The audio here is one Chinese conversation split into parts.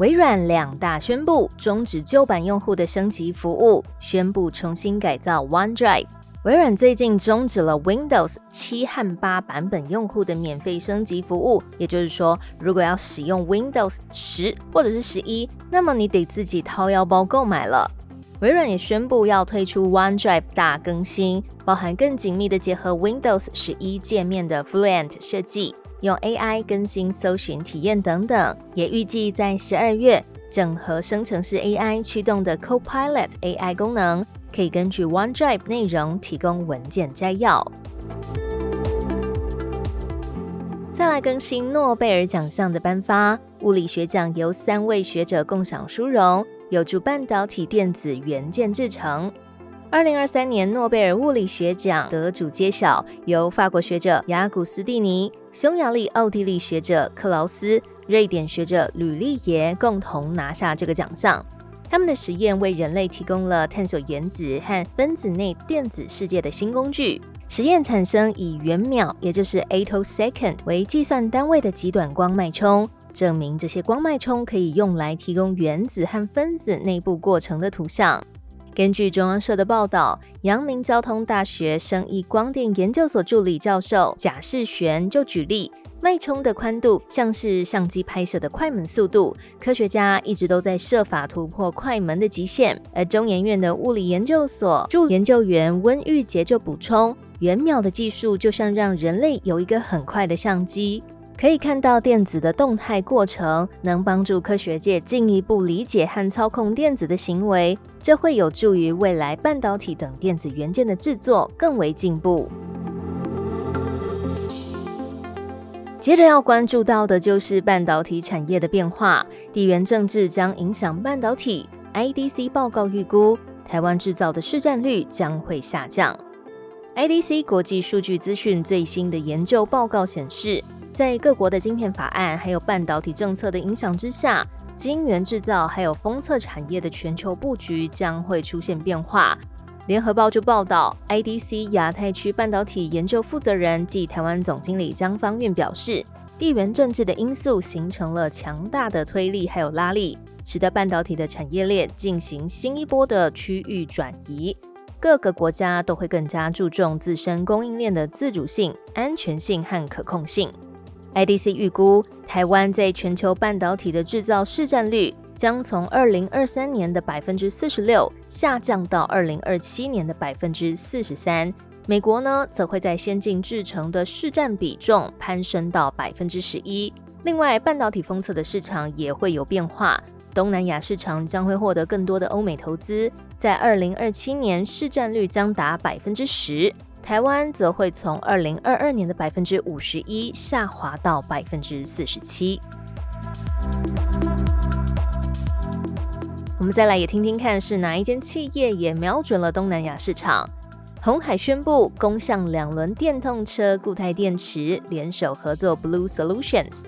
微软两大宣布终止旧版用户的升级服务，宣布重新改造 OneDrive。微软最近终止了 Windows 七和八版本用户的免费升级服务，也就是说，如果要使用 Windows 十或者是十一，那么你得自己掏腰包购买了。微软也宣布要推出 OneDrive 大更新，包含更紧密的结合 Windows 十一界面的 Fluent 设计。用 AI 更新搜寻体验等等，也预计在十二月整合生成式 AI 驱动的 Copilot AI 功能，可以根据 OneDrive 内容提供文件摘要。再来更新诺贝尔奖项的颁发，物理学奖由三位学者共享殊荣，有助半导体电子元件制成。二零二三年诺贝尔物理学奖得主揭晓，由法国学者雅古斯蒂尼、匈牙利、奥地利学者克劳斯、瑞典学者吕利耶共同拿下这个奖项。他们的实验为人类提供了探索原子和分子内电子世界的新工具。实验产生以元秒，也就是 attosecond 为计算单位的极短光脉冲，证明这些光脉冲可以用来提供原子和分子内部过程的图像。根据中央社的报道，阳明交通大学生意光电研究所助理教授贾世璇就举例，脉冲的宽度像是相机拍摄的快门速度，科学家一直都在设法突破快门的极限。而中研院的物理研究所助研究员温玉杰就补充，元秒的技术就像让人类有一个很快的相机。可以看到电子的动态过程，能帮助科学界进一步理解和操控电子的行为，这会有助于未来半导体等电子元件的制作更为进步。接着要关注到的就是半导体产业的变化，地缘政治将影响半导体。IDC 报告预估，台湾制造的市占率将会下降。IDC 国际数据资讯最新的研究报告显示。在各国的晶片法案还有半导体政策的影响之下，晶圆制造还有封测产业的全球布局将会出现变化。联合报就报道，IDC 亚太区半导体研究负责人暨台湾总经理江方院表示，地缘政治的因素形成了强大的推力还有拉力，使得半导体的产业链进行新一波的区域转移。各个国家都会更加注重自身供应链的自主性、安全性和可控性。IDC 预估，台湾在全球半导体的制造市占率将从二零二三年的百分之四十六下降到二零二七年的百分之四十三。美国呢，则会在先进制程的市占比重攀升到百分之十一。另外，半导体封测的市场也会有变化，东南亚市场将会获得更多的欧美投资，在二零二七年市占率将达百分之十。台湾则会从二零二二年的百分之五十一下滑到百分之四十七。我们再来也听听看，是哪一间企业也瞄准了东南亚市场？红海宣布攻向两轮电动车固态电池，联手合作 Blue Solutions。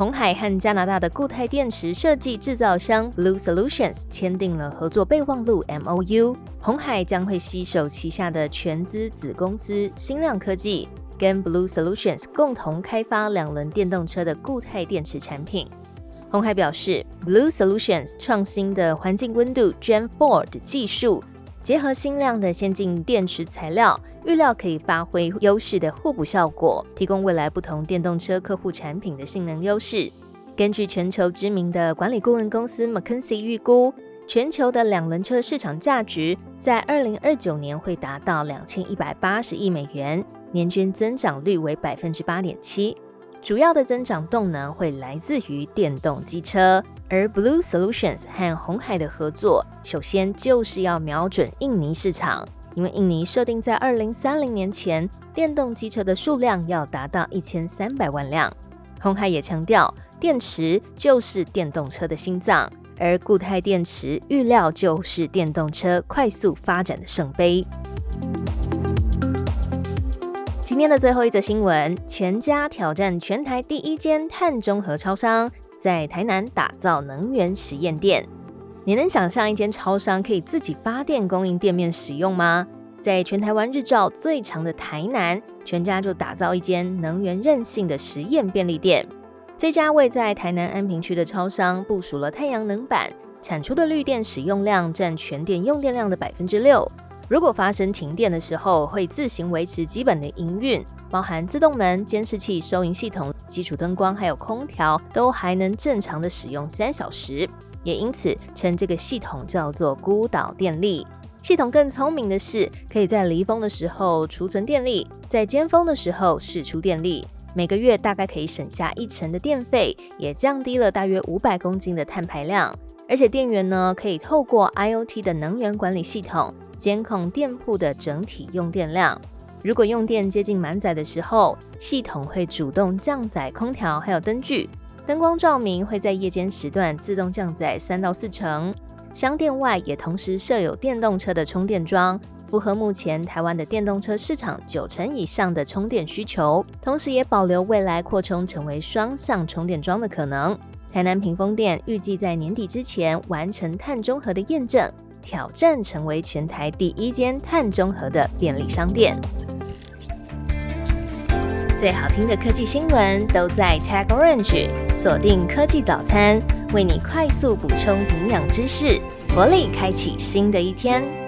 红海和加拿大的固态电池设计制造商 Blue Solutions 签订了合作备忘录 （MOU）。红海将会携手旗下的全资子公司新亮科技，跟 Blue Solutions 共同开发两轮电动车的固态电池产品。红海表示，Blue Solutions 创新的环境温度 Gen 4的技术。结合新量的先进电池材料，预料可以发挥优势的互补效果，提供未来不同电动车客户产品的性能优势。根据全球知名的管理顾问公司 McKinsey 预估，全球的两轮车市场价值在二零二九年会达到两千一百八十亿美元，年均增长率为百分之八点七。主要的增长动能会来自于电动机车。而 Blue Solutions 和红海的合作，首先就是要瞄准印尼市场，因为印尼设定在二零三零年前，电动机车的数量要达到一千三百万辆。红海也强调，电池就是电动车的心脏，而固态电池预料就是电动车快速发展的圣杯。今天的最后一则新闻：全家挑战全台第一间碳中和超商，在台南打造能源实验店。你能想象一间超商可以自己发电供应店面使用吗？在全台湾日照最长的台南，全家就打造一间能源韧性的实验便利店。这家位在台南安平区的超商部署了太阳能板，产出的绿电使用量占全店用电量的百分之六。如果发生停电的时候，会自行维持基本的营运，包含自动门、监视器、收银系统、基础灯光，还有空调，都还能正常的使用三小时。也因此称这个系统叫做孤岛电力。系统更聪明的是，可以在离峰的时候储存电力，在尖峰的时候释出电力。每个月大概可以省下一成的电费，也降低了大约五百公斤的碳排量。而且电源呢，可以透过 IOT 的能源管理系统。监控店铺的整体用电量，如果用电接近满载的时候，系统会主动降载空调，还有灯具、灯光照明会在夜间时段自动降载三到四成。商店外也同时设有电动车的充电桩，符合目前台湾的电动车市场九成以上的充电需求，同时也保留未来扩充成为双向充电桩的可能。台南屏风店预计在年底之前完成碳中和的验证。挑战成为全台第一间碳中和的便利商店。最好听的科技新闻都在 Tag Orange，锁定科技早餐，为你快速补充营养知识，活力开启新的一天。